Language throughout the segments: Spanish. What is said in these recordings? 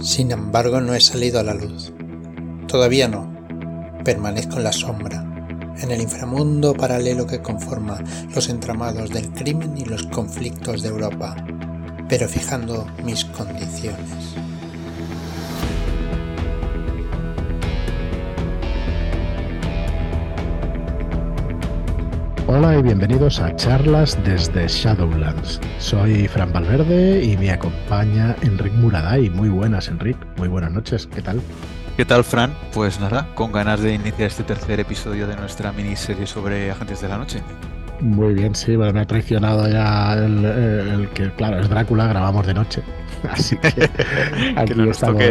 Sin embargo, no he salido a la luz. Todavía no. Permanezco en la sombra, en el inframundo paralelo que conforma los entramados del crimen y los conflictos de Europa, pero fijando mis condiciones. Hola y bienvenidos a charlas desde Shadowlands. Soy Fran Valverde y me acompaña Enric Muraday. Muy buenas, Enric. Muy buenas noches. ¿Qué tal? ¿Qué tal, Fran? Pues nada, con ganas de iniciar este tercer episodio de nuestra miniserie sobre Agentes de la Noche. Muy bien, sí, bueno, me ha traicionado ya el, que, claro, es Drácula, grabamos de noche. Así que aquí que estamos.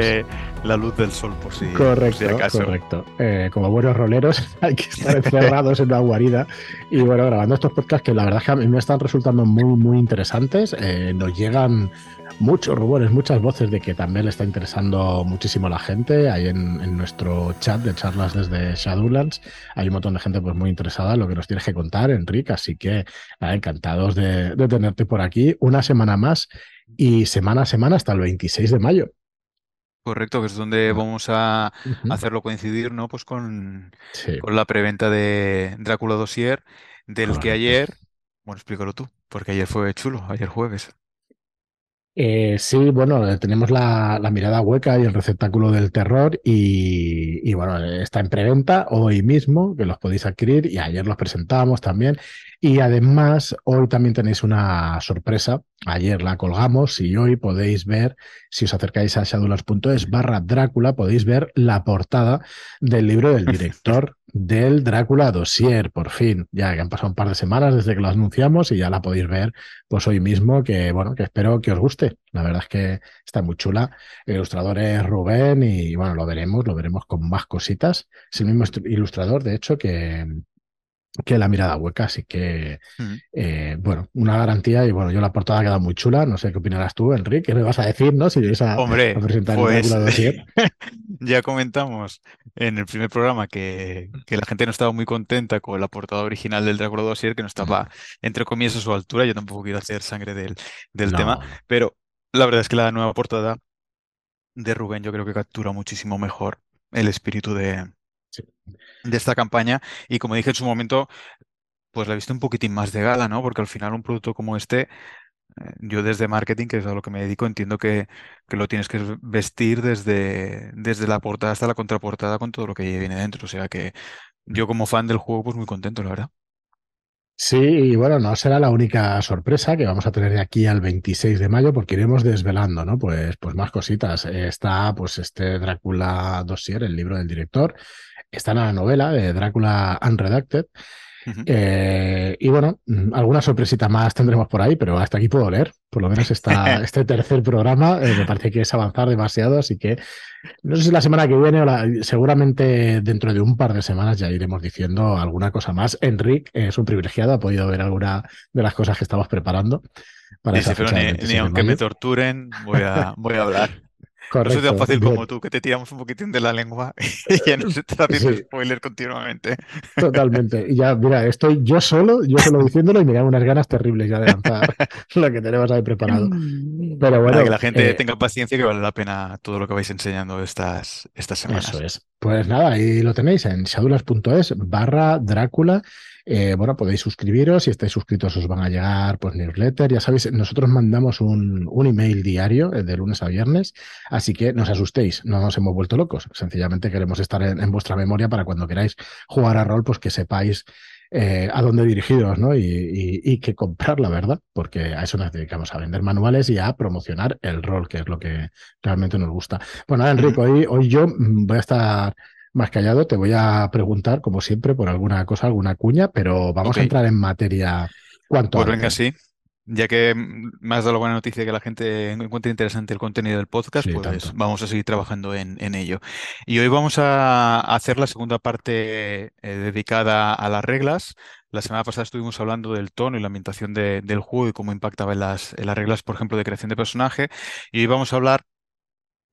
la luz del sol, por si. Correcto, correcto. Eh, como buenos roleros, hay que estar encerrados en una guarida. Y bueno, grabando estos podcasts que la verdad es que a mí me están resultando muy, muy interesantes. Eh, nos llegan muchos rumores, muchas voces de que también le está interesando muchísimo a la gente. Ahí en, nuestro chat de charlas desde Shadowlands hay un montón de gente pues muy interesada en lo que nos tienes que contar, Enrique. Así que encantados de, tenerte por aquí una semana más y semana a semana hasta el 26 de mayo. Correcto, que es donde vamos a hacerlo coincidir, ¿no? Pues con, con la preventa de Drácula Dossier, del que ayer, bueno, explícalo tú, porque ayer fue chulo, ayer jueves. Eh, sí, bueno, eh, tenemos la, mirada hueca y el receptáculo del terror y, bueno, está en preventa hoy mismo, que los podéis adquirir y ayer los presentamos también. Y además, hoy también tenéis una sorpresa. Ayer la colgamos y hoy podéis ver, si os acercáis a shadowlands.es barra Drácula, podéis ver la portada del libro del director del Drácula Dossier, por fin. Ya que han pasado un par de semanas desde que lo anunciamos y ya la podéis ver pues hoy mismo, que bueno, que espero que os guste. La verdad es que está muy chula. El ilustrador es Rubén y bueno, lo veremos, lo veremos con más cositas. Es el mismo ilustrador, de hecho, que, que la mirada hueca, así que eh, bueno, una garantía y bueno, yo la portada ha quedado muy chula, no sé qué opinarás tú, Enrique, ¿qué me vas a decir, no? Si vais a, Hombre, presentar pues, el ya comentamos en el primer programa que, que, la gente no estaba muy contenta con la portada original del Drácula Dossier, que no estaba entre comillas a su altura, yo tampoco quiero hacer sangre del, del tema, pero la verdad es que la nueva portada de Rubén yo creo que captura muchísimo mejor el espíritu de, de esta campaña. Y como dije en su momento, pues la he visto un poquitín más de gala, ¿no? Porque al final un producto como este, eh, yo desde marketing, que es a lo que me dedico, entiendo que, que lo tienes que vestir desde, desde la portada hasta la contraportada con todo lo que viene dentro. O sea que yo como fan del juego, pues muy contento, la verdad. Sí, y bueno, no será la única sorpresa que vamos a tener de aquí al 26 de mayo, porque iremos desvelando, ¿no? Pues, pues más cositas. Está pues este Drácula Dossier, el libro del director, está en la novela de Drácula Unredacted. Eh, y bueno, mm, alguna sorpresita más tendremos por ahí, pero hasta aquí puedo leer. Por lo menos está este tercer programa eh, me parece que es avanzar demasiado, así que no sé si la semana que viene o seguramente dentro de un par de semanas ya iremos diciendo alguna cosa más. Enrique es un privilegiado, ha podido ver alguna de las cosas que estamos preparando. Para ni, aunque me torturen, voy a, voy a hablar. No soy tan fácil como tú, que te tiramos un poquitín de la lengua y ya no se está haciendo spoiler continuamente. Totalmente. Y ya, mira, estoy yo solo, yo solo diciéndolo y me dan unas ganas terribles ya de lanzar lo que tenemos ahí preparado. Pero bueno. que la gente eh, tenga paciencia que vale la pena todo lo que vais enseñando estas, estas semanas. Eso es. Pues nada, ahí lo tenéis en shadulas.es barra Drácula. Eh, bueno, podéis suscribiros, si estáis suscritos os van a llegar pues newsletter, ya sabéis, nosotros mandamos un, un email diario eh, de lunes a viernes, así que no os asustéis, no nos hemos vuelto locos, sencillamente queremos estar en, vuestra memoria para cuando queráis jugar a rol, pues que sepáis eh, a dónde dirigiros, ¿no? Y, y, que comprar, la verdad, porque a eso nos dedicamos, a vender manuales y a promocionar el rol, que es lo que realmente nos gusta. Bueno, Enrico, hoy, hoy yo mm, voy a estar más callado, te voy a preguntar, como siempre, por alguna cosa, alguna cuña, pero vamos a entrar en materia cuanto Pues venga, sí. Ya que me has dado la buena noticia que la gente encuentre interesante el contenido del podcast, pues vamos a seguir trabajando en, ello. Y hoy vamos a hacer la segunda parte eh, dedicada a las reglas. La semana pasada estuvimos hablando del tono y la ambientación del juego y cómo impactaba en las, en las reglas, por ejemplo, de creación de personaje. Y hoy vamos a hablar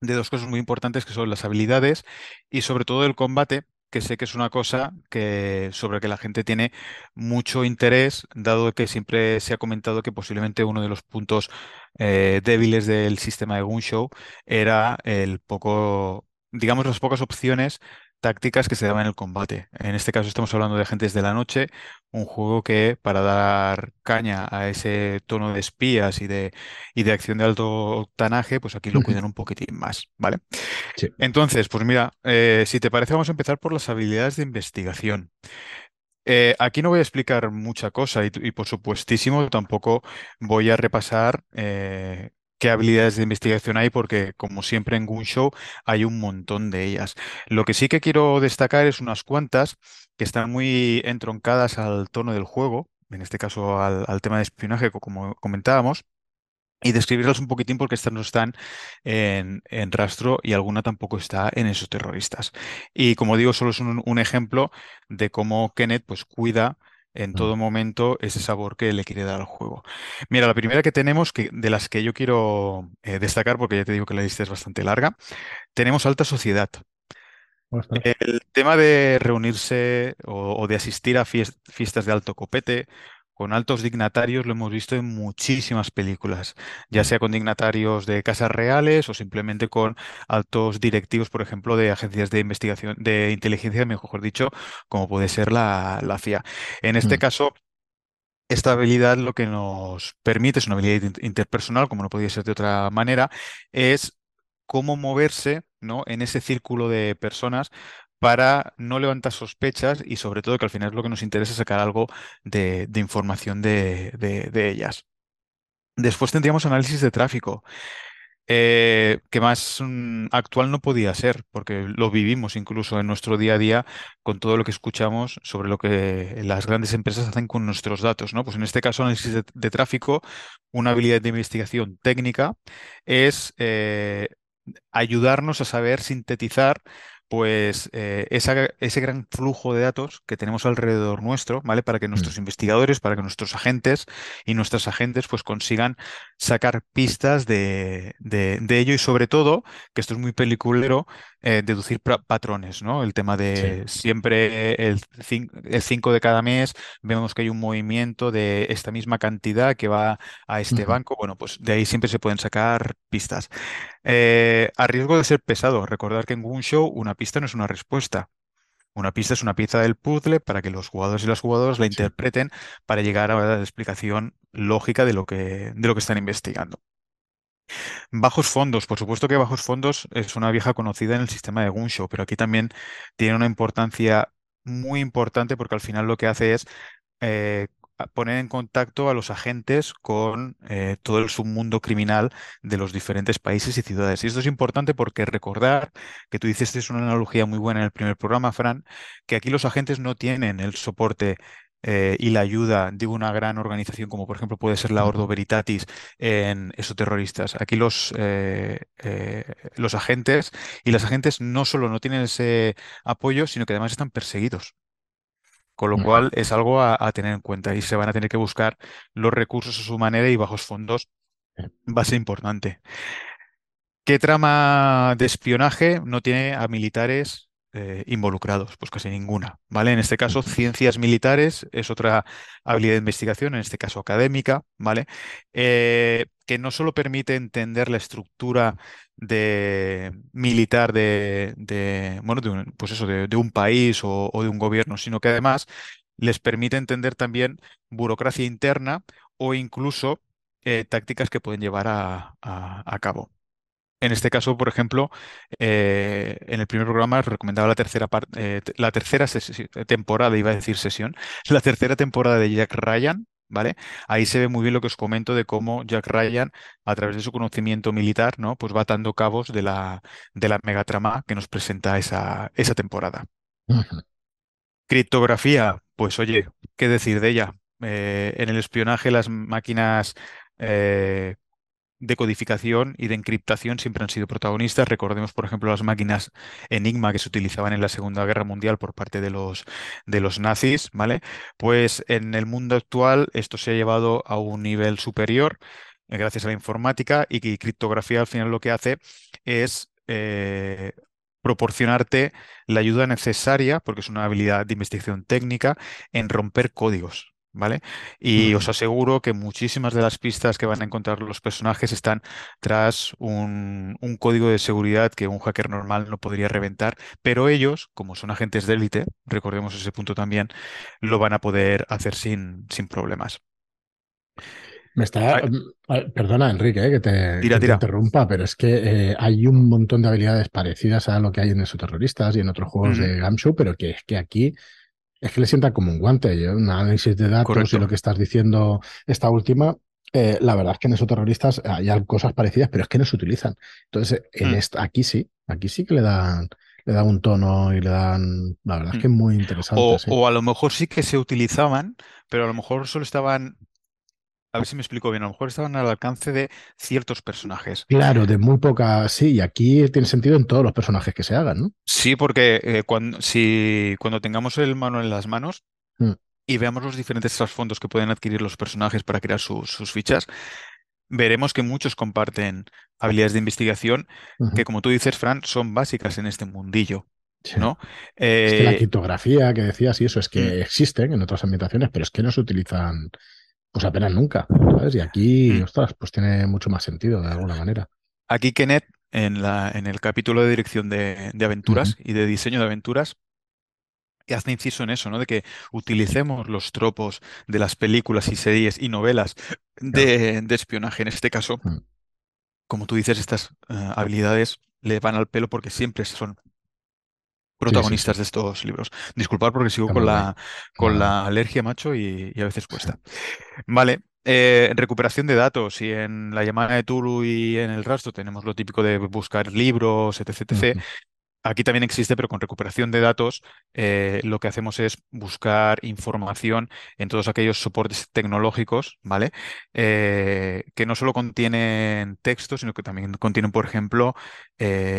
de dos cosas muy importantes que son las habilidades y sobre todo el combate, que sé que es una cosa que, sobre que la gente tiene mucho interés, dado que siempre se ha comentado que posiblemente uno de los puntos eh, débiles del sistema de Gunshow era el poco, digamos, las pocas opciones tácticas que se daban en el combate. En este caso estamos hablando de Agentes de la Noche, un juego que para dar caña a ese tono de espías y de, y de acción de alto octanaje, pues aquí lo cuidan un poquitín más, ¿vale? Entonces, pues mira, eh, si te parece, vamos a empezar por las habilidades de investigación. Eh, aquí no voy a explicar mucha cosa y, por supuestísimo tampoco voy a repasar eh, qué habilidades de investigación hay, porque como siempre en Gunshow hay un montón de ellas. Lo que sí que quiero destacar es unas cuantas que están muy entroncadas al tono del juego, en este caso al, tema de espionaje, como comentábamos. Y describirlas un poquitín porque estas no están en, rastro y alguna tampoco está en esos terroristas. Y como digo, solo es un, ejemplo de cómo Kenneth pues, cuida en todo momento ese sabor que le quiere dar al juego. Mira, la primera que tenemos, que, de las que yo quiero eh, destacar, porque ya te digo que la lista es bastante larga, tenemos alta sociedad. El tema de reunirse o, de asistir a fiestas de alto copete con altos dignatarios lo hemos visto en muchísimas películas, ya sea con dignatarios de casas reales o simplemente con altos directivos, por ejemplo, de agencias de investigación, de inteligencia, mejor dicho, como puede ser la, la CIA. En este mm. caso, esta habilidad lo que nos permite, es una habilidad interpersonal, como no podía ser de otra manera, es cómo moverse ¿no? en ese círculo de personas para no levantar sospechas y sobre todo que al final es lo que nos interesa sacar algo de, información de, ellas. Después tendríamos análisis de tráfico. Eh, que más mm, actual no podía ser, porque lo vivimos incluso en nuestro día a día con todo lo que escuchamos sobre lo que las grandes empresas hacen con nuestros datos, ¿no? Pues en este caso, análisis de, tráfico, una habilidad de investigación técnica es eh, ayudarnos a saber sintetizar pues eh, ese gran flujo de datos que tenemos alrededor nuestro, ¿vale? Para que nuestros mm. investigadores, para que nuestros agentes y nuestras agentes pues consigan sacar pistas de, ello y sobre todo, que esto es muy peliculero, eh, deducir patrones, ¿no? El tema de siempre el 5 de cada mes vemos que hay un movimiento de esta misma cantidad que va a este banco, bueno, pues de ahí siempre se pueden sacar pistas. Eh, a riesgo de ser pesado, recordar que en Gunshow una pista no es una respuesta. Una pista es una pieza del puzzle para que los jugadores y las jugadoras la interpreten para llegar a la explicación lógica de lo que, de lo que están investigando. Bajos fondos, por supuesto que bajos fondos es una vieja conocida en el sistema de Gunshow, pero aquí también tiene una importancia muy importante porque al final lo que hace es eh, poner en contacto a los agentes con eh, todo el submundo criminal de los diferentes países y ciudades. Y esto es importante porque recordar que tú dices, es una analogía muy buena en el primer programa, Fran, que aquí los agentes no tienen el soporte eh, y la ayuda de una gran organización como por ejemplo puede ser la Ordo Veritatis en esos terroristas. Aquí los, eh, los agentes y las agentes no solo no tienen ese apoyo, sino que además están perseguidos. Con lo cual es algo a, tener en cuenta y se van a tener que buscar los recursos a su manera y bajos fondos va a ser importante. ¿Qué trama de espionaje no tiene a militares eh, involucrados? Pues casi ninguna, ¿vale? En este caso, ciencias militares es otra habilidad de investigación, en este caso académica, ¿vale? Eh, que no solo permite entender la estructura de militar de, bueno, de un, pues eso, de, un país o, de un gobierno, sino que además les permite entender también burocracia interna o incluso eh, tácticas que pueden llevar a, cabo. En este caso, por ejemplo, eh, en el primer programa recomendaba la tercera parte, eh, la tercera temporada, iba a decir sesión, la tercera temporada de Jack Ryan, ¿vale? Ahí se ve muy bien lo que os comento de cómo Jack Ryan, a través de su conocimiento militar, ¿no? Pues va atando cabos de la, de la megatrama que nos presenta esa, esa temporada. Criptografía, pues oye, ¿qué decir de ella? Eh, en el espionaje las máquinas eh, de codificación y de encriptación siempre han sido protagonistas. Recordemos, por ejemplo, las máquinas Enigma que se utilizaban en la Segunda Guerra Mundial por parte de los, de los nazis, ¿vale? Pues en el mundo actual esto se ha llevado a un nivel superior eh, gracias a la informática y que criptografía al final lo que hace es eh, proporcionarte la ayuda necesaria, porque es una habilidad de investigación técnica, en romper códigos. ¿Vale? Y os aseguro que muchísimas de las pistas que van a encontrar los personajes están tras un, código de seguridad que un hacker normal no podría reventar, pero ellos, como son agentes de élite, recordemos ese punto también, lo van a poder hacer sin, sin problemas. Me está. Mm, perdona, Enrique, eh, que, te, interrumpa, pero es que eh, hay un montón de habilidades parecidas a lo que hay en Exoterroristas y en otros juegos de Gamshu, pero que es que aquí es que le sienta como un guante. Un análisis de datos y lo que estás diciendo, esta última, eh, la verdad es que en Exoterroristas hay cosas parecidas, pero es que no se utilizan. Entonces, en mm. esta, aquí sí, aquí sí que le dan le dan un tono y le dan. La verdad es que es mm. muy interesante. o, a lo mejor sí que se utilizaban, pero a lo mejor solo estaban a ver si me explico bien, a lo mejor estaban al alcance de ciertos personajes. Claro, de muy poca, sí, y aquí tiene sentido en todos los personajes que se hagan, ¿no? Sí, porque eh, cuando, si, cuando tengamos el mano en las manos mm. y veamos los diferentes trasfondos que pueden adquirir los personajes para crear sus fichas, veremos que muchos comparten habilidades de investigación que, como tú dices, Fran, son básicas en este mundillo. ¿no? es que la eh, criptografía que decías y eso es que mm. existen en otras ambientaciones, pero es que no se utilizan pues apenas nunca, ¿sabes? Y aquí, mm. ostras, pues tiene mucho más sentido de alguna manera. Aquí Kenneth, en, la, en el capítulo de dirección de, aventuras y de diseño de aventuras, hace inciso en eso, ¿no? De que utilicemos los tropos de las películas y series y novelas de, espionaje en este caso. Mm. Como tú dices, estas eh, habilidades le van al pelo porque siempre son protagonistas de estos libros. Disculpad porque sigo con la, con la alergia, macho, y, a veces cuesta. Vale, eh, recuperación de datos. Y en la llamada de Tulu y en el rastro tenemos lo típico de buscar libros, etc. Aquí también existe, pero con recuperación de datos, eh, lo que hacemos es buscar información en todos aquellos soportes tecnológicos, ¿vale? Eh, que no solo contienen texto, sino que también contienen, por ejemplo,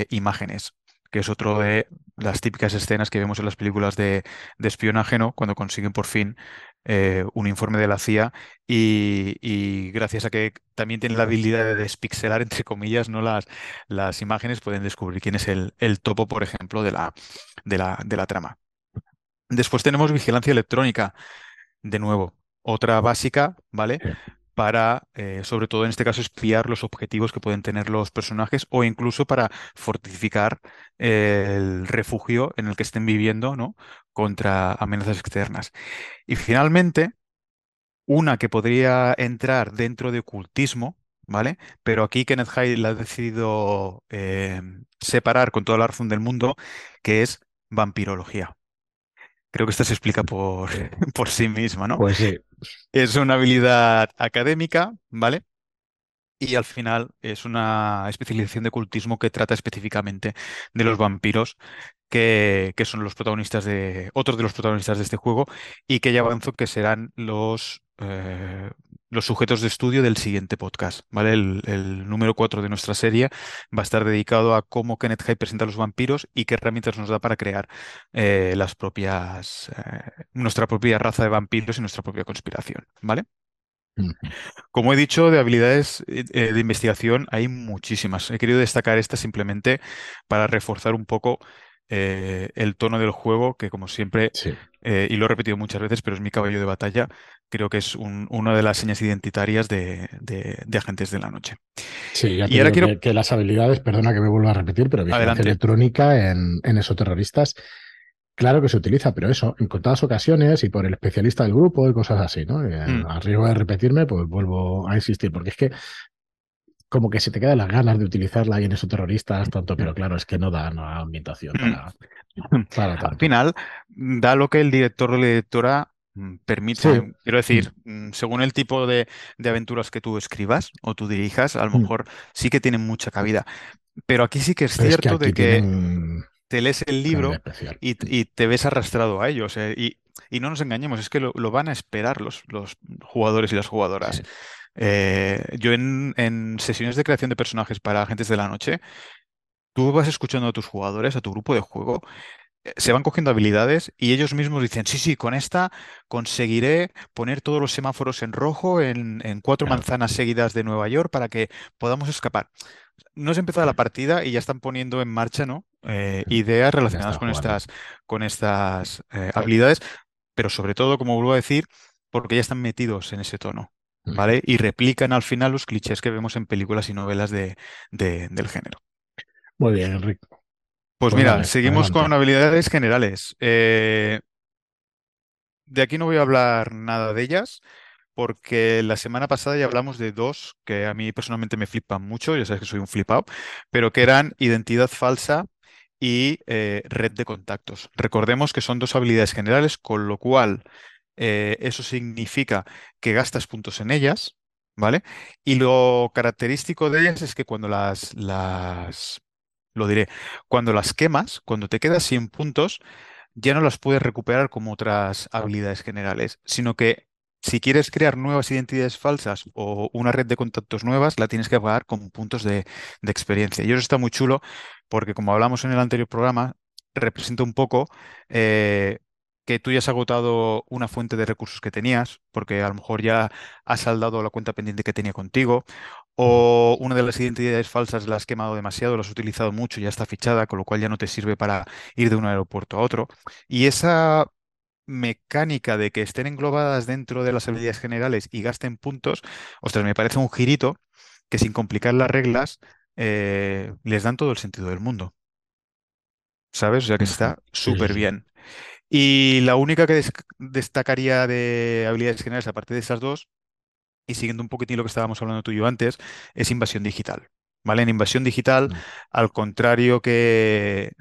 imágenes que es otro de las típicas escenas que vemos en las películas de, espionaje, ¿no? Cuando consiguen por fin eh, un informe de la CIA y, gracias a que también tienen la habilidad de despixelar, entre comillas, ¿no? Las, las imágenes pueden descubrir quién es el, el topo, por ejemplo, de la, de la, de la trama. Después tenemos vigilancia electrónica, de nuevo, otra básica, ¿vale? Para, eh, sobre todo en este caso, espiar los objetivos que pueden tener los personajes o incluso para fortificar el refugio en el que estén viviendo, ¿no? Contra amenazas externas. Y finalmente, una que podría entrar dentro de ocultismo, ¿vale? Pero aquí Kenneth Hyde la ha decidido eh, separar con toda la razón del mundo, que es vampirología. Creo que esta se explica por, por sí misma, ¿no? Pues sí. Es una habilidad académica, ¿vale? Y al final es una especialización de cultismo que trata específicamente de los vampiros, que, que son los protagonistas de. otros de los protagonistas de este juego, y que ya avanzo que serán los eh, los sujetos de estudio del siguiente podcast, ¿vale? El, número 4 de nuestra serie va a estar dedicado a cómo Kenneth Hyde presenta a los vampiros y qué herramientas nos da para crear eh, las propias, eh, nuestra propia raza de vampiros y nuestra propia conspiración, ¿vale? Como he dicho, de habilidades de investigación hay muchísimas. He querido destacar esta simplemente para reforzar un poco el tono del juego, que como siempre, y lo he repetido muchas veces, pero es mi caballo de batalla, creo que es una de las señas identitarias de, agentes de la noche. Sí, ya y ahora quiero... que, las habilidades, perdona que me vuelva a repetir, pero vigilancia electrónica en, en terroristas, claro que se utiliza, pero eso, en contadas ocasiones y por el especialista del grupo y cosas así, ¿no? Eh, mm. A riesgo de repetirme, pues vuelvo a insistir, porque es que como que se te quedan las ganas de utilizarla ahí en esos terroristas, tanto, pero claro, es que no da una ambientación mm. para, Al final, da lo que el director o la directora Mm, permite, quiero decir, mm, según el tipo de, aventuras que tú escribas o tú dirijas, a lo mm. mejor sí que tienen mucha cabida. Pero aquí sí que es cierto de que te lees el libro y, te ves arrastrado a ellos. Eh, y, no nos engañemos, es que lo, van a esperar los, los, jugadores y las jugadoras. Eh, yo en, en, sesiones de creación de personajes para agentes de la noche, tú vas escuchando a tus jugadores, a tu grupo de juego, se van cogiendo habilidades y ellos mismos dicen, sí, sí, con esta conseguiré poner todos los semáforos en rojo en, cuatro manzanas seguidas de Nueva York para que podamos escapar. No se empezado la partida y ya están poniendo en marcha, ¿no? Eh, ideas relacionadas con estas, con estas eh, habilidades, pero sobre todo, como vuelvo a decir, porque ya están metidos en ese tono, ¿vale? Y replican al final los clichés que vemos en películas y novelas de, del género. Muy bien, Enrique. Pues, pues mira, seguimos con habilidades generales. Eh, de aquí no voy a hablar nada de ellas, porque la semana pasada ya hablamos de dos que a mí personalmente me flipan mucho, ya sabes que soy un flipado, pero que eran identidad falsa y eh, red de contactos. Recordemos que son dos habilidades generales, con lo cual eh, eso significa que gastas puntos en ellas, ¿vale? Y lo característico de ellas es que cuando las, las lo diré, cuando las quemas, cuando te quedas sin puntos, ya no las puedes recuperar como otras habilidades generales, sino que si quieres crear nuevas identidades falsas o una red de contactos nuevas, la tienes que pagar con puntos de, experiencia. Y eso está muy chulo porque, como hablamos en el anterior programa, representa un poco eh, que tú ya has agotado una fuente de recursos que tenías, porque a lo mejor ya has saldado la cuenta pendiente que tenía contigo, o una de las identidades falsas la has quemado demasiado, la has utilizado mucho, ya está fichada, con lo cual ya no te sirve para ir de un aeropuerto a otro. Y esa mecánica de que estén englobadas dentro de las habilidades generales y gasten puntos, ostras, me parece un girito que sin complicar las reglas eh, les dan todo el sentido del mundo. ¿Sabes? O sea que está súper bien. Y la única que destacaría de habilidades generales, aparte de esas dos, y siguiendo un poquitín lo que estábamos hablando tú y yo antes, es invasión digital. ¿Vale? En invasión digital, mm. al contrario que,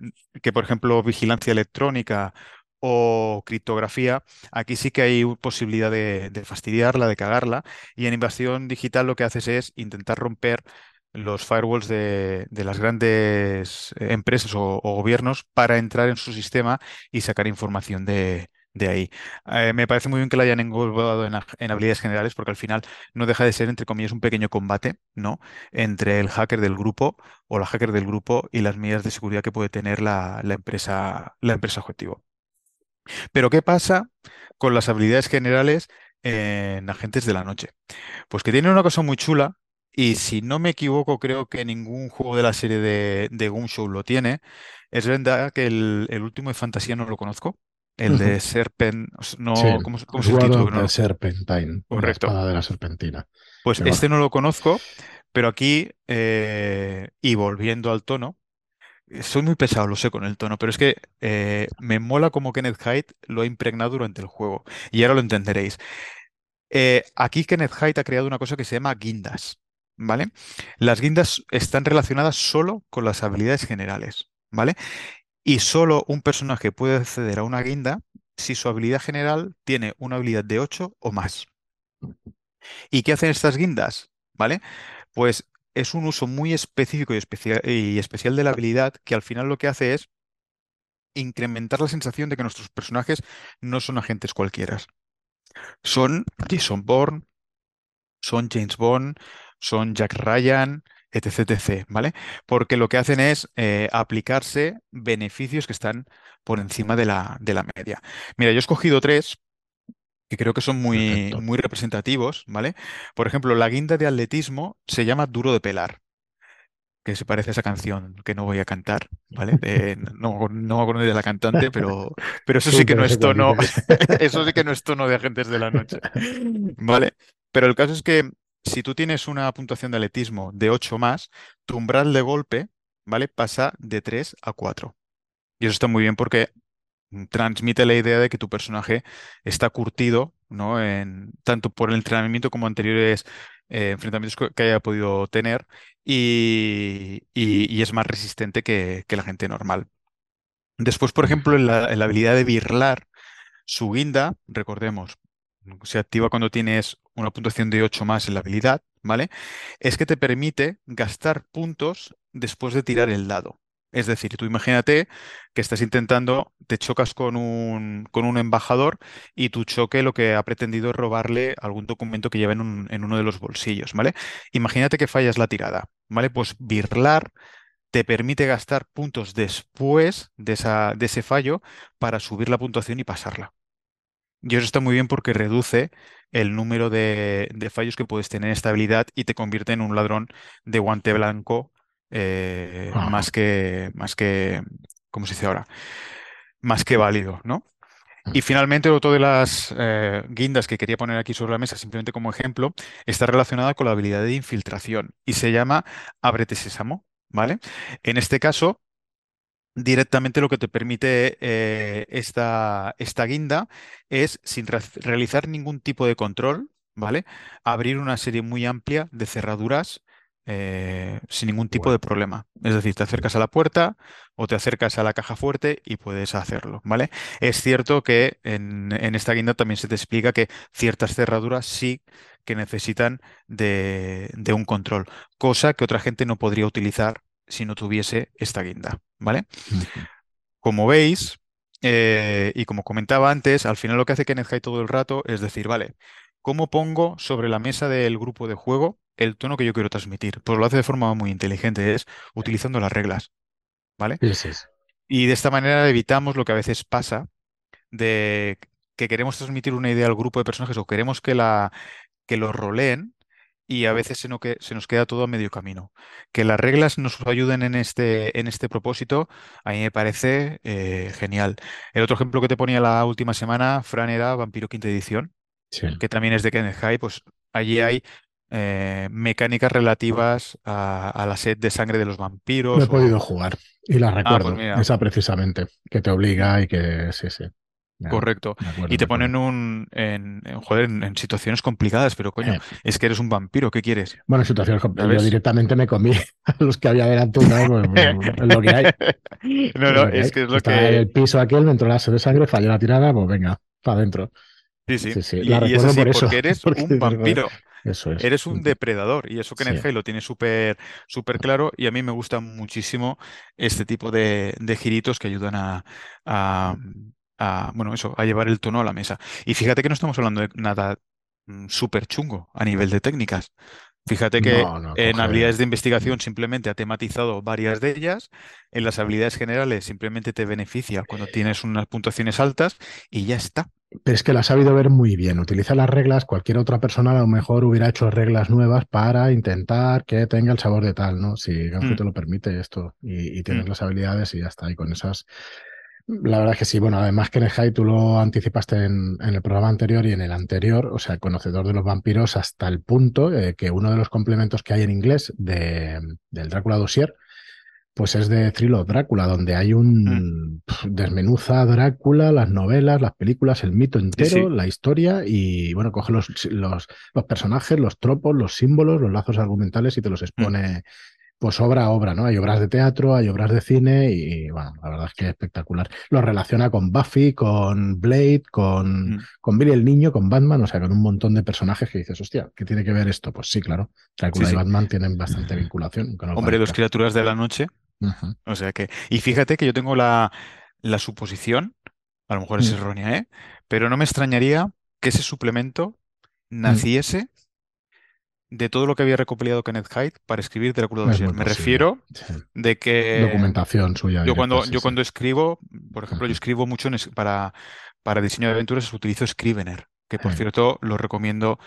que, por ejemplo, vigilancia electrónica o criptografía, aquí sí que hay posibilidad de, de, fastidiarla, de cagarla, y en invasión digital lo que haces es intentar romper los firewalls de, las grandes eh, empresas o, gobiernos para entrar en su sistema y sacar información de, ahí. Eh, me parece muy bien que la hayan englobado en, habilidades generales porque al final no deja de ser, entre comillas, un pequeño combate, ¿no? Entre el hacker del grupo o la hacker del grupo y las medidas de seguridad que puede tener la, empresa, la empresa objetivo. Pero, ¿qué pasa con las habilidades generales en agentes de la noche? Pues que tienen una cosa muy chula y si no me equivoco, creo que ningún juego de la serie de, de Show lo tiene. Es verdad que el, último de fantasía no lo conozco. El de Serpent. No, ¿cómo, cómo se llama? Serpentine. Correcto. La espada de la serpentina. Pues este no lo conozco, pero aquí, eh, y volviendo al tono, soy muy pesado, lo sé con el tono, pero es que eh, me mola como Kenneth Hyde lo ha impregnado durante el juego. Y ahora lo entenderéis. Eh, aquí Kenneth Hyde ha creado una cosa que se llama guindas. ¿Vale? Las guindas están relacionadas solo con las habilidades generales, ¿vale? Y solo un personaje puede acceder a una guinda si su habilidad general tiene una habilidad de 8 o más. ¿Y qué hacen estas guindas? ¿Vale? Pues es un uso muy específico y, y especial de la habilidad que al final lo que hace es incrementar la sensación de que nuestros personajes no son agentes cualquiera. Son Jason Bourne, son James Bond, son Jack Ryan, etc, etc, ¿vale? Porque lo que hacen es eh, aplicarse beneficios que están por encima de la, de la media. Mira, yo he escogido tres que creo que son muy, muy representativos, ¿vale? Por ejemplo, la guinda de atletismo se llama Duro de pelar que se parece a esa canción que no voy a cantar, ¿vale? no, no me acuerdo de la cantante, pero, pero eso sí que no es tono, eso sí que no es tono de agentes de la noche, ¿vale? Pero el caso es que si tú tienes una puntuación de atletismo de 8 más, tu umbral de golpe, ¿vale? Pasa de 3 a 4. Y eso está muy bien porque transmite la idea de que tu personaje está curtido, ¿no? En, tanto por el entrenamiento como anteriores eh, enfrentamientos que haya podido tener y, es más resistente que, la gente normal. Después, por ejemplo, en la, en la habilidad de birlar, su guinda, recordemos, se activa cuando tienes una puntuación de 8 más en la habilidad, ¿vale? Es que te permite gastar puntos después de tirar el dado. Es decir, tú imagínate que estás intentando, te chocas con un, con un embajador y tu choque lo que ha pretendido es robarle algún documento que lleva en, en uno de los bolsillos, ¿vale? Imagínate que fallas la tirada, ¿vale? Pues birlar te permite gastar puntos después de, esa, de ese fallo para subir la puntuación y pasarla. Y eso está muy bien porque reduce el número de, fallos que puedes tener en esta habilidad y te convierte en un ladrón de guante blanco eh, más que, más que, ¿cómo se dice ahora? Más que válido, ¿no? Y mm. finalmente, otro de las eh, guindas que quería poner aquí sobre la mesa, simplemente como ejemplo, está relacionada con la habilidad de infiltración y se llama Ábrete Sésamo, ¿vale? En este caso, directamente lo que te permite eh, esta, esta, guinda es, sin realizar ningún tipo de control, ¿vale? Abrir una serie muy amplia de cerraduras eh, sin ningún tipo de problema. Es decir, te acercas a la puerta o te acercas a la caja fuerte y puedes hacerlo, ¿vale? Es cierto que en, en esta guinda también se te explica que ciertas cerraduras sí que necesitan de, de un control, cosa que otra gente no podría utilizar si no tuviese esta guinda, ¿vale? Como veis, eh, y como comentaba antes, al final lo que hace Kenneth High todo el rato es decir, vale, ¿cómo pongo sobre la mesa del grupo de juego el tono que yo quiero transmitir? Pues lo hace de forma muy inteligente, es utilizando las reglas, ¿vale? Y de esta manera evitamos lo que a veces pasa de que queremos transmitir una idea al grupo de personajes o queremos que, la, que lo roleen y a veces se, se nos queda todo a medio camino. Que las reglas nos ayuden en este, en este propósito, a mí me parece eh, genial. El otro ejemplo que te ponía la última semana, Fran, era Vampiro Quinta Edición, que también es de Kenneth High, pues allí hay eh, mecánicas relativas a, la sed de sangre de los vampiros. No he podido jugar y la ah, pues recuerdo, esa precisamente, que te obliga y que sí, sí. Correcto. y te ponen un, en, joder, en, situaciones complicadas, pero coño, eh. es que eres un vampiro, ¿qué quieres? Bueno, en situaciones complicadas. Yo directamente me comí a los que había delante, ¿no? Pues, pues, es lo que hay. No, no, es, que es lo que. El piso aquel, me entró la de sangre, falló la tirada, pues venga, para adentro. Sí, sí. sí, La y, por eso. Porque eres un vampiro. Eso es. Eres un depredador y eso que en el lo tiene súper súper claro y a mí me gusta muchísimo este tipo de, de giritos que ayudan a, a, bueno, eso, a llevar el tono a la mesa. Y fíjate que no estamos hablando de nada mm, súper chungo a nivel de técnicas. Fíjate que en habilidades de investigación simplemente ha tematizado varias de ellas, en las habilidades generales simplemente te beneficia cuando tienes unas puntuaciones altas y ya está. Pero es que lo ha sabido ver muy bien. Utiliza las reglas. Cualquier otra persona a lo mejor hubiera hecho reglas nuevas para intentar que tenga el sabor de tal, ¿no? Si Ganfu mm. te lo permite esto y, tienes mm. las habilidades y ya está. Y con esas la verdad es que sí, bueno, además que en el High tú lo anticipaste en, el programa anterior y en el anterior, o sea, conocedor de los vampiros hasta el punto que uno de los complementos que hay en inglés de, del Drácula Dossier, pues es de Thrill Drácula, donde hay un mm. desmenuza Drácula, las novelas, las películas, el mito entero, la historia y bueno, coge los, los, los, personajes, los tropos, los símbolos, los lazos argumentales y te los mm. Pues obra a obra, ¿no? Hay obras de teatro, hay obras de cine y, bueno, la verdad es que es espectacular. Lo relaciona con Buffy, con Blade, con, con Billy el Niño, con Batman, o sea, con un montón de personajes que dices, hostia, ¿qué tiene que ver esto? Pues sí, claro. Drácula y Batman tienen bastante vinculación. Hombre, dos criaturas de la noche. O sea que, y fíjate que yo tengo la, la suposición, a lo mejor es mm. errónea, ¿eh? Pero no me extrañaría que ese suplemento mm. De todo lo que había recopilado Kenneth Hyde para escribir Drácula Dossier. Me refiero de que... Documentación suya. Yo cuando, yo cuando escribo, por ejemplo, yo escribo mucho para, para diseño de aventuras, utilizo Scrivener, que por cierto lo recomiendo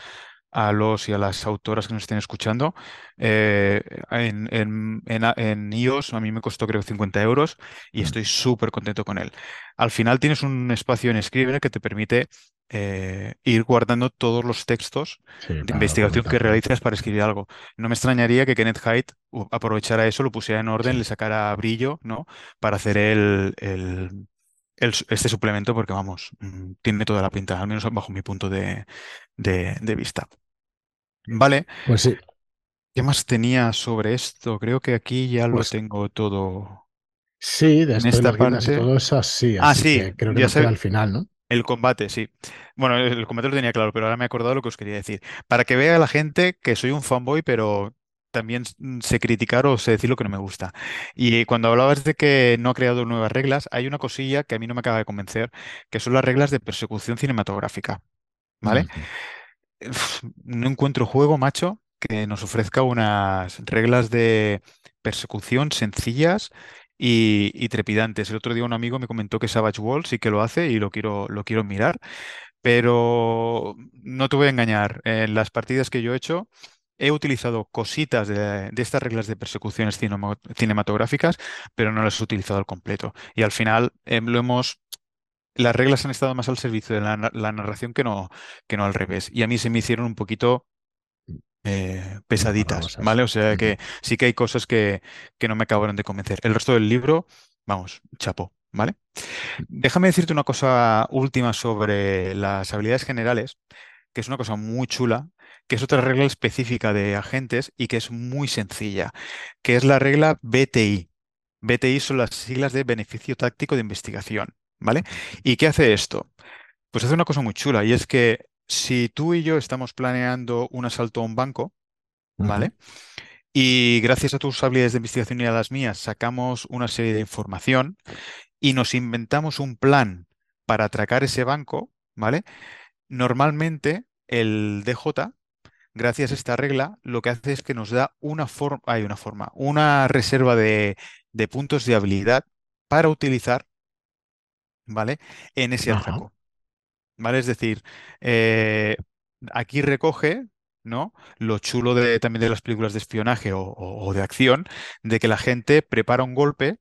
a los y a las autoras que nos estén escuchando. Eh, en, en, en, iOS a mí me costó creo 50 euros y estoy súper contento con él. Al final tienes un espacio en Scrivener que te permite eh, ir guardando todos los textos de investigación que realizas para escribir algo. No me extrañaría que Kenneth Hyde aprovechara eso, lo pusiera en orden, le sacara brillo, ¿no? Para hacer el, el, este suplemento, porque vamos, mm, tiene toda la pinta, al menos bajo mi punto de, de vista. Vale. Pues sí. ¿Qué más tenía sobre esto? Creo que aquí ya lo pues tengo todo. Sí, de en esta parte. todo eso sí. Ah, sí. creo que ya al final, ¿no? El combate, sí. Bueno, el combate lo tenía claro, pero ahora me he acordado lo que os quería decir. Para que vea la gente que soy un fanboy, pero también sé criticar o sé decir lo que no me gusta. Y cuando hablabas de que no ha creado nuevas reglas, hay una cosilla que a mí no me acaba de convencer, que son las reglas de persecución cinematográfica. ¿Vale? No encuentro juego, macho, que nos ofrezca unas reglas de persecución sencillas y, trepidantes. El otro día un amigo me comentó que Savage Worlds sí que lo hace y lo quiero, mirar, pero no te voy a engañar. En las partidas que yo he hecho, he utilizado cositas de, estas reglas de persecuciones cinematográficas, pero no las he utilizado al completo. Y al final eh, lo hemos las reglas han estado más al servicio de la, narración que no, que no al revés. Y a mí se me hicieron un poquito eh, pesaditas, ¿vale? O sea que sí que hay cosas que, que no me acabaron de convencer. El resto del libro, vamos, chapo, ¿vale? Déjame decirte una cosa última sobre las habilidades generales, que es una cosa muy chula, que es otra regla específica de agentes y que es muy sencilla, que es la regla BTI. BTI son las siglas de beneficio táctico de investigación, ¿vale? ¿Y qué hace esto? Pues hace una cosa muy chula y es que si tú y yo estamos planeando un asalto a un banco, ¿vale? Y gracias a tus habilidades de investigación y a las mías, sacamos una serie de información y nos inventamos un plan para atracar ese banco, ¿vale? Normalmente el DJ, gracias a esta regla, lo que hace es que nos da una forma, hay una forma, una reserva de, puntos de habilidad para utilizar, ¿vale? En ese atraco. ¿vale? Es decir, eh, aquí recoge, ¿no? Lo chulo de, también de las películas de espionaje o, de acción, de que la gente prepara un golpe,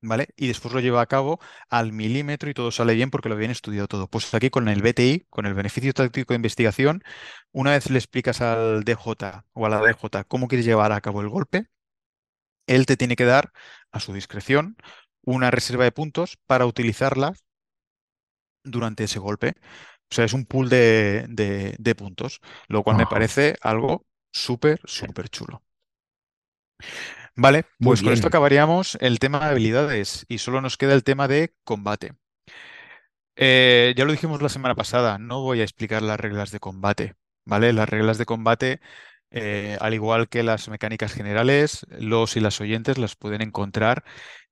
¿vale? Y después lo lleva a cabo al milímetro y todo sale bien porque lo habían estudiado todo. Pues aquí con el BTI, con el beneficio táctico de investigación, una vez le explicas al DJ o a la DJ cómo quieres llevar a cabo el golpe, él te tiene que dar, a su discreción, una reserva de puntos para utilizarlas durante ese golpe. O sea, es un pool de, puntos, lo cual me parece algo súper, súper chulo. Vale, pues con esto acabaríamos el tema de habilidades y solo nos queda el tema de combate. Eh, ya lo dijimos la semana pasada, no voy a explicar las reglas de combate, ¿vale? Las reglas de combate eh, al igual que las mecánicas generales, los y las oyentes las pueden encontrar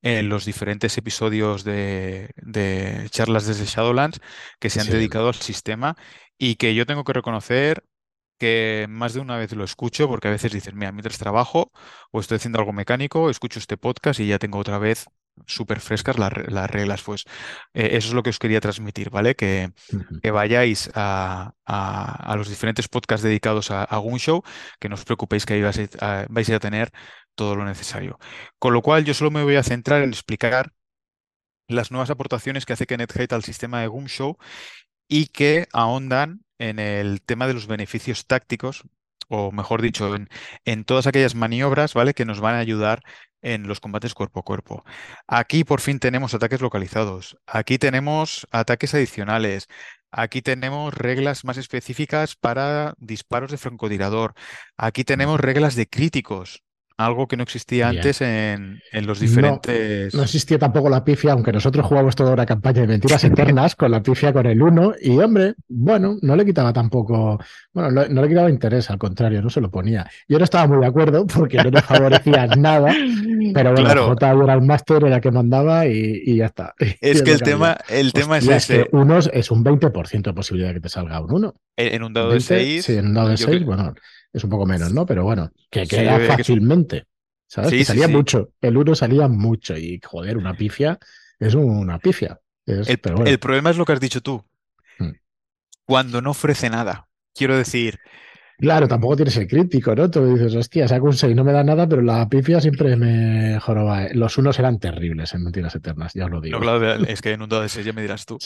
en los diferentes episodios de, charlas desde Shadowlands que se han dedicado al sistema y que yo tengo que reconocer que más de una vez lo escucho porque a veces dicen, mira, mientras trabajo o estoy haciendo algo mecánico, escucho este podcast y ya tengo otra vez súper frescas las, reglas. Pues eh, eso es lo que os quería transmitir, ¿vale? Que, que vayáis a, los diferentes podcasts dedicados a, a Show, que no os preocupéis que ahí vais a, vais a tener todo lo necesario. Con lo cual yo solo me voy a centrar en explicar las nuevas aportaciones que hace Kenneth al sistema de Show y que ahondan en el tema de los beneficios tácticos, o mejor dicho, en, en, todas aquellas maniobras, ¿vale? Que nos van a ayudar en los combates cuerpo a cuerpo. Aquí por fin tenemos ataques localizados, aquí tenemos ataques adicionales, aquí tenemos reglas más específicas para disparos de francotirador, aquí tenemos reglas de críticos, algo que no existía antes en, los diferentes. No, existía tampoco la pifia, aunque nosotros jugamos toda una campaña de mentiras eternas con la pifia con el 1. Y hombre, bueno, no le quitaba tampoco. Bueno, no, le quitaba interés, al contrario, no se lo ponía. Yo no estaba muy de acuerdo porque no le favorecía nada. Pero bueno, claro. J era el máster, era que mandaba y, ya está. Es que el tema, el tema es ese. Es unos es un 20% de posibilidad de que te salga un 1. En un dado de 6. Sí, en un dado de 6, bueno es un poco menos, ¿no? Pero bueno, que queda fácilmente. ¿Sabes? que salía mucho. El 1 salía mucho. Y joder, una pifia es una pifia. el, problema es lo que has dicho tú. Hmm. Cuando no ofrece nada. Quiero decir. Claro, tampoco tienes el crítico, ¿no? Tú dices, hostia, saco un 6, no me da nada, pero la pifia siempre me joroba. Los unos eran terribles en Mentiras Eternas, ya os lo digo. No, claro, es que en un dado de 6 ya me dirás tú.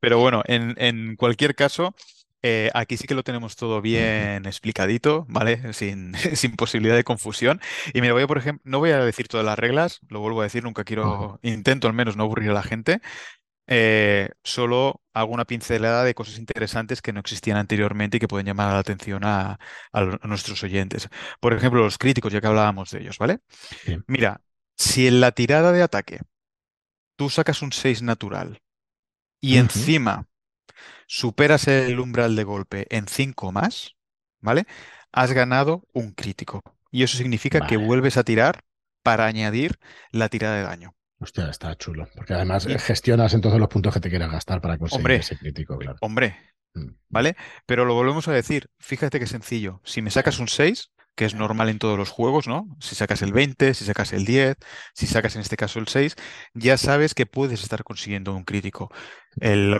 Pero bueno, en, en cualquier caso, eh, aquí sí que lo tenemos todo bien explicadito, ¿vale? Sin, sin, posibilidad de confusión. Y me voy a, por ejemplo, no voy a decir todas las reglas, lo vuelvo a decir, nunca quiero, intento al menos no aburrir a la gente. Eh, solo hago una pincelada de cosas interesantes que no existían anteriormente y que pueden llamar la atención a, nuestros oyentes. Por ejemplo, los críticos, ya que hablábamos de ellos, ¿vale? Mira, si en la tirada de ataque tú sacas un 6 natural y encima superas el umbral de golpe en 5 más, ¿vale? Has ganado un crítico. Y eso significa que vuelves a tirar para añadir la tirada de daño. Hostia, está chulo. Porque además gestionas entonces los puntos que te quieras gastar para conseguir ese crítico, claro. Hombre, Mm. ¿vale? Pero lo volvemos a decir, fíjate qué sencillo. Si me sacas un 6, que es normal en todos los juegos, ¿no? Si sacas el 20, si sacas el 10, si sacas en este caso el 6, ya sabes que puedes estar consiguiendo un crítico. El-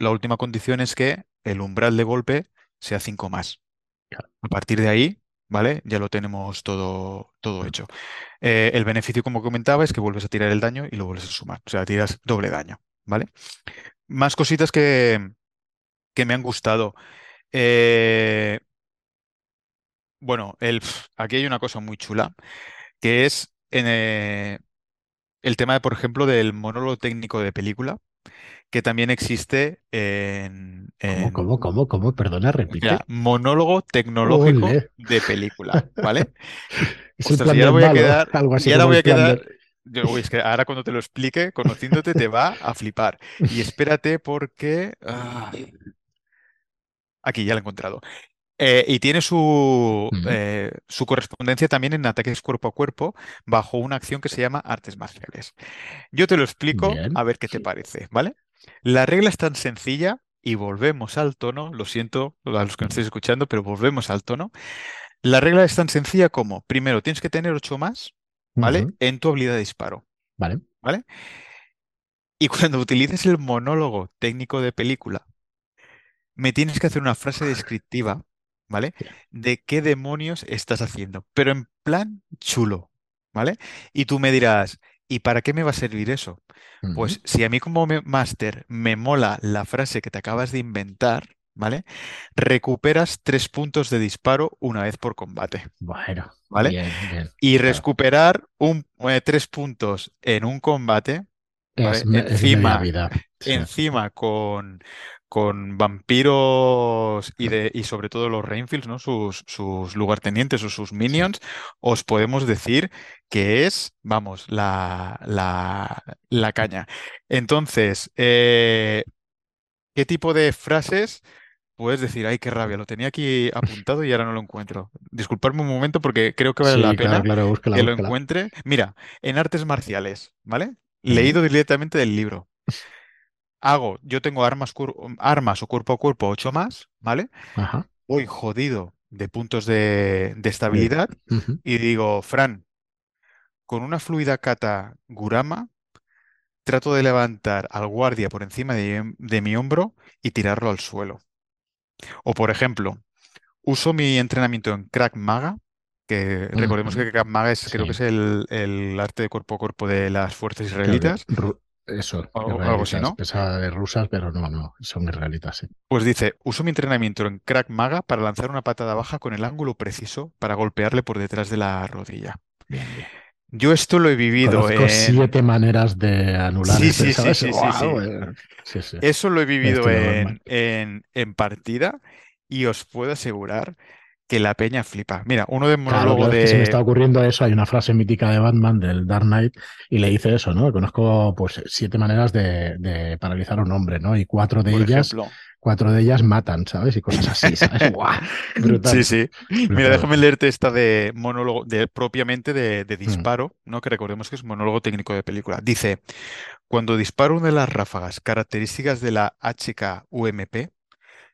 la, última condición es que el umbral de golpe sea 5 más. A partir de ahí, ¿vale? Ya lo tenemos todo, todo hecho. Eh, el beneficio, como comentaba, es que vuelves a tirar el daño y lo vuelves a sumar. O sea, tiras doble daño, ¿vale? Más cositas que, que me han gustado. Eh, bueno, el, aquí hay una cosa muy chula, que es en, eh, el tema, de, por ejemplo, del monólogo técnico de película, que también existe en, ¿Cómo, en- cómo, cómo, cómo? Perdona, repite. Monólogo tecnológico Ole. de película, ¿vale? Es el Ostras, plan y ahora voy a malo, quedar, algo así y ahora voy a quedar, yo, uy, es que ahora cuando te lo explique, conociéndote, te va a flipar. Y espérate porque, ah, aquí ya lo he encontrado. Eh, y tiene su, eh, su correspondencia también en ataques cuerpo a cuerpo bajo una acción que se llama artes marciales. Yo te lo explico Bien. a ver qué te parece, ¿vale? La regla es tan sencilla y volvemos al tono, lo siento a los que nos estéis escuchando, pero volvemos al tono. La regla es tan sencilla como, primero, tienes que tener 8 más, ¿vale? En tu habilidad de disparo, Vale. ¿vale? Y cuando utilices el monólogo técnico de película, me tienes que hacer una frase descriptiva, ¿vale? De qué demonios estás haciendo, pero en plan chulo, ¿vale? Y tú me dirás, ¿y para qué me va a servir eso? Pues si a mí como máster me mola la frase que te acabas de inventar, ¿vale? Recuperas tres puntos de disparo una vez por combate, Bueno, ¿vale? bien, bien. Y Claro. recuperar un, eh, tres puntos en un combate, ¿vale? Es, me- es media Encima, encima con, con vampiros y, de, y sobre todo los Rainfields, ¿no? Sus, sus lugartenientes o sus minions, os podemos decir que es, vamos, la, la, la caña. Entonces, eh, ¿qué tipo de frases puedes decir? Ay, qué rabia, lo tenía aquí apuntado y ahora no lo encuentro. Disculpadme un momento porque creo que vale la claro, pena claro, búscala, que lo encuentre. Mira, en artes marciales, ¿vale? Leído directamente del libro. Hago, yo tengo armas, armas o cuerpo a cuerpo 8 más, ¿vale? Ajá. Voy jodido de puntos de, estabilidad y digo, Fran, con una fluida kata Gurama, trato de levantar al guardia por encima de, de mi hombro y tirarlo al suelo. O por ejemplo, uso mi entrenamiento en Krav Maga, que recordemos que Krav Maga es, creo que es el, el arte de cuerpo a cuerpo de las fuerzas israelitas, eso, o algo así. ¿no? Pensaba de rusas, pero no, no, son israelitas, sí. Pues dice, uso mi entrenamiento en Krav Maga para lanzar una patada baja con el ángulo preciso para golpearle por detrás de la rodilla. Bien, bien. Yo esto lo he vivido Conozco en... siete maneras de anular Sí, sí, sí, eh, sí, sí. Eso lo he vivido en, en, en partida y os puedo asegurar que la peña flipa. Mira, uno de monólogo claro, es que se me está de... ocurriendo eso. Hay una frase mítica de Batman del Dark Knight y le dice eso, ¿no? Conozco pues siete maneras de, de paralizar a un hombre, ¿no? Y cuatro de Por ellas, ejemplo. cuatro de ellas matan, ¿sabes? Y cosas así, ¿sabes? Brutal. Sí, sí. Mira, déjame leerte esta de monólogo, de, propiamente de, de Mm. disparo, ¿no? Que recordemos que es monólogo técnico de película. Dice, cuando disparo una de las ráfagas características de la HK-UMP,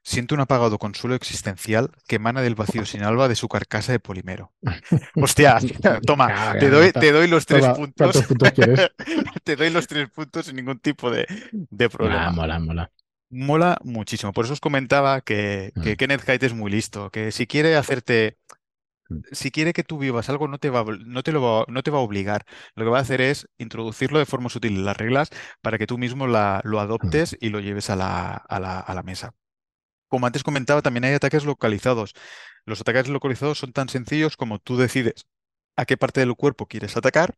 siento un apagado consuelo existencial que emana del vacío sin alba de su carcasa de polimero. Hostia, toma, te doy, te doy los tres puntos. Te doy los tres puntos sin ningún tipo de, de problema. mola, mola. Mola muchísimo. Por eso os comentaba que, que Mm. Kenneth Haidt es muy listo, que si quiere hacerte, Mm. si quiere que tú vivas algo, no te va, no te lo va, no te va a obligar. Lo que va a hacer es introducirlo de forma sutil en las reglas para que tú mismo la- lo adoptes y lo lleves a la, a la, a la mesa. Como antes comentaba, también hay ataques localizados. Los ataques localizados son tan sencillos como tú decides a qué parte del cuerpo quieres atacar.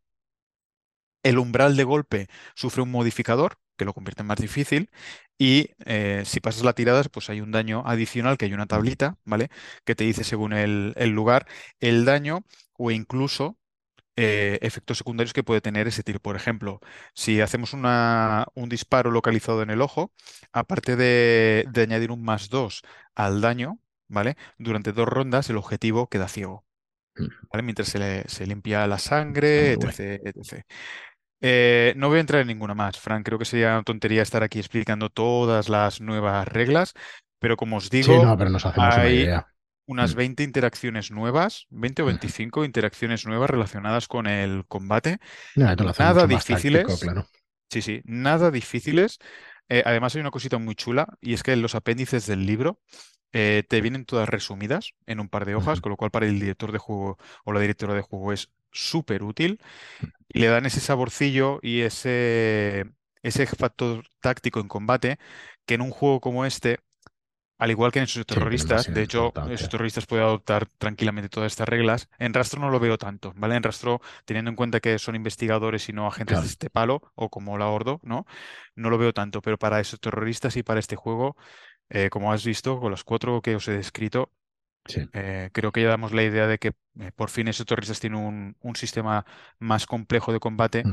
El umbral de golpe sufre un modificador que lo convierte en más difícil y eh, si pasas la tirada, pues hay un daño adicional, que hay una tablita, ¿vale? Que te dice según el, el lugar el daño o incluso eh, efectos secundarios que puede tener ese tiro. Por ejemplo, si hacemos una- un disparo localizado en el ojo, aparte de, de añadir un más 2 al daño, ¿vale? Durante dos rondas el objetivo queda ciego, Mm. ¿vale? Mientras se, le- se limpia la Está sangre, etc, etc. Eh, no voy a entrar en ninguna más, Frank. Creo que sería una tontería estar aquí explicando todas las nuevas reglas, Pero como os digo, no, pero nos hacemos una idea. Unas Mm. 20 interacciones nuevas, 20 o 25 interacciones nuevas relacionadas con el combate. No, Nada táctico, difíciles. claro. Sí, sí, nada difíciles. Eh, además hay una cosita muy chula y es que los apéndices del libro eh, te vienen todas resumidas en un par de hojas, con lo cual para el director de juego o la directora de juego es súper útil y le dan ese saborcillo y ese, ese factor táctico en combate que en un juego como este, al igual que en esos terroristas, de hecho, esos terroristas pueden adoptar tranquilamente todas estas reglas. En Rastro no lo veo tanto, ¿vale? En Rastro, teniendo en cuenta que son investigadores y no agentes Claro. de este palo, o como la Ordo, ¿no? No lo veo tanto, pero para esos terroristas y para este juego, eh, como has visto, con los cuatro que os he descrito, Sí. eh, creo que ya damos la idea de que eh, por fin esos terroristas tienen un, un sistema más complejo de combate.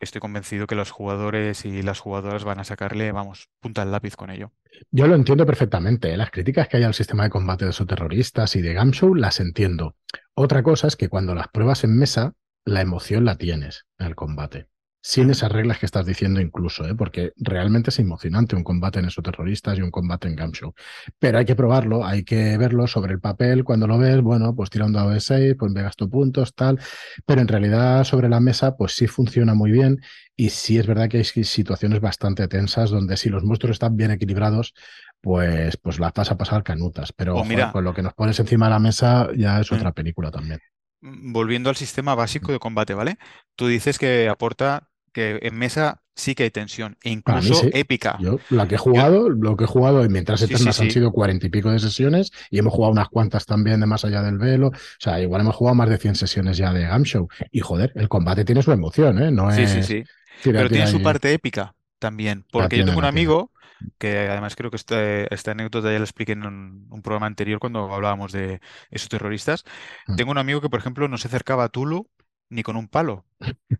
Estoy convencido que los jugadores y las jugadoras van a sacarle, vamos, punta al lápiz con ello. Yo lo entiendo perfectamente. ¿eh? Las críticas que hay al sistema de combate de esos terroristas y de Gamshow las entiendo. Otra cosa es que cuando las pruebas en mesa, la emoción la tienes en el combate. Sin esas reglas que estás diciendo incluso, ¿eh? porque realmente es emocionante un combate en esos terroristas y un combate en Gamshow. Pero hay que probarlo, hay que verlo sobre el papel. Cuando lo ves, bueno, pues tira un dado de 6, pues me gasto puntos, tal. Pero en realidad sobre la mesa, pues sí funciona muy bien. Y sí es verdad que hay situaciones bastante tensas donde si los monstruos están bien equilibrados, pues, pues las vas a pasar canutas. Pero joder, mira- con lo que nos pones encima de la mesa ya es Mm. otra película también. Mm, Volviendo al sistema básico de combate, ¿vale? Tú dices que aporta que en mesa sí que hay tensión, e incluso sí. épica. Yo, la que he jugado, lo que he jugado, y mientras Sí, sí, eternas han sí. sido cuarenta y pico de sesiones, y hemos jugado unas cuantas también de más allá del velo. O sea, igual hemos jugado más de 100 sesiones ya de Gamshow. Y joder, el combate tiene su emoción, ¿eh? No Sí, es. sí, sí. tira, Pero tiene su parte épica también, porque yo tengo un amigo que además creo que este- esta anécdota ya la expliqué en un, un programa anterior cuando hablábamos de esos terroristas. Mm. Tengo un amigo que, por ejemplo, no se acercaba a Tulu ni con un palo,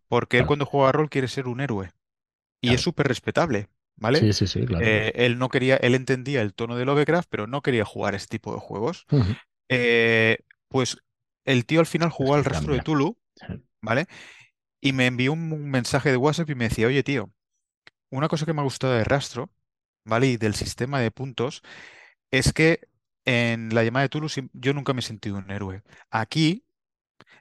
porque él cuando juega rol quiere ser un héroe y Claro. es súper respetable, ¿vale? Sí, sí, sí, claro. Eh, él no quería, él entendía el tono de Lovecraft, pero no quería jugar ese tipo de juegos. Eh, pues el tío al final jugó que al rastro de. Tulu. ¿vale? Y me envió un, un mensaje de WhatsApp y me decía, oye, tío, una cosa que me ha gustado de rastro, ¿vale? Y del sistema de puntos, es que en la llamada de Tulu yo nunca me he sentido un héroe. Aquí,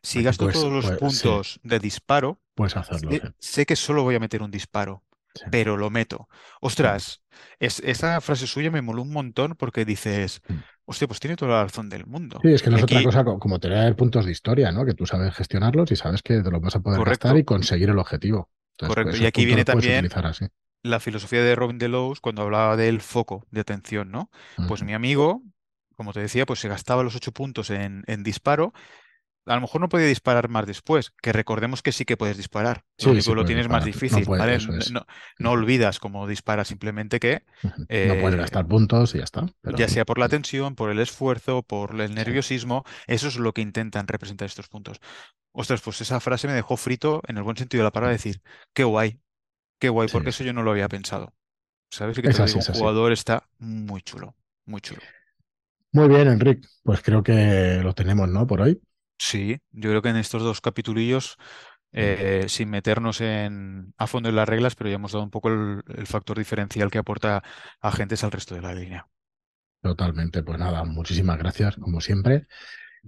si gasto puedes- todos los pues, sí. puntos de disparo, Puedes hacerlo. sé, sí. sé que solo voy a meter un disparo, Sí. pero lo meto. Ostras, es, esa frase suya me moló un montón porque dices, Mm. hostia, pues tiene toda la razón del mundo. Sí, es que no es otra cosa co- como tener puntos de historia, ¿no? Que tú sabes gestionarlos y sabes que te los vas a poder Correcto. gastar y conseguir el objetivo. Entonces, Correcto. pues, Y aquí viene también la filosofía de Robin Delos cuando hablaba del foco de atención, ¿no? Pues mi amigo, como te decía, pues se gastaba los ocho puntos en, en disparo. A lo mejor no podía disparar más después, que recordemos que sí que puedes disparar. Sí, Lo único sí que lo tienes más. No difícil, puede- ¿vale? es. No, no olvidas cómo disparas, simplemente que. No puedes eh, gastar puntos y ya está. pero- ya sea por la tensión, por el esfuerzo, por el nerviosismo, eso es lo que intentan representar estos puntos. Ostras, pues esa frase me dejó frito en el buen sentido de la palabra, decir, qué guay, qué guay, Sí, porque eso yo no lo había pensado. ¿Sabes? Que así, un jugador está muy chulo, muy chulo. Muy bien, Enric. Pues creo que lo tenemos, ¿no? Por hoy. Sí, yo creo que en estos dos capitulillos, eh, sin meternos en, a fondo en las reglas, pero ya hemos dado un poco el, el factor diferencial que aporta agentes al resto de la línea. Totalmente. Pues nada, muchísimas gracias, como siempre.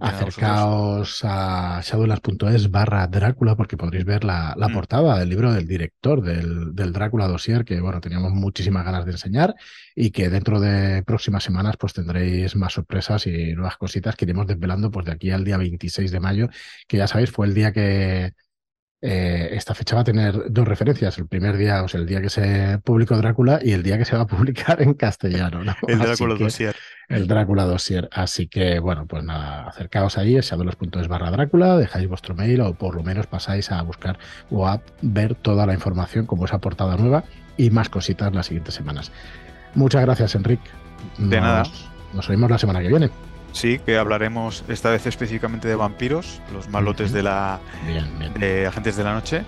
Acercaos a shadowlands.es barra Drácula porque podréis ver la, la Mm. portada del libro del director del, del Drácula Dossier que bueno, teníamos muchísimas ganas de enseñar y que dentro de próximas semanas pues tendréis más sorpresas y nuevas cositas que iremos desvelando pues de aquí al día 26 de mayo, que ya sabéis fue el día que eh, esta fecha va a tener dos referencias. El primer día, o sea, el día que se publicó Drácula y el día que se va a publicar en castellano. ¿no? El Drácula Dossier. El Drácula Dossier. Así que, bueno, pues nada, acercaos ahí, shadows.es barra Drácula, dejáis vuestro mail o por lo menos pasáis a buscar o a ver toda la información como esa portada nueva y más cositas las siguientes semanas. Muchas gracias, Enric. De nada. Nos oímos la semana que viene. Sí, que hablaremos esta vez específicamente de vampiros, los malotes de la Bien, bien. de Agentes de la Noche.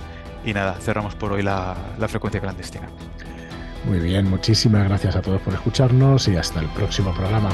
Y nada, cerramos por hoy la, la frecuencia clandestina. Muy bien, muchísimas gracias a todos por escucharnos y hasta el próximo programa.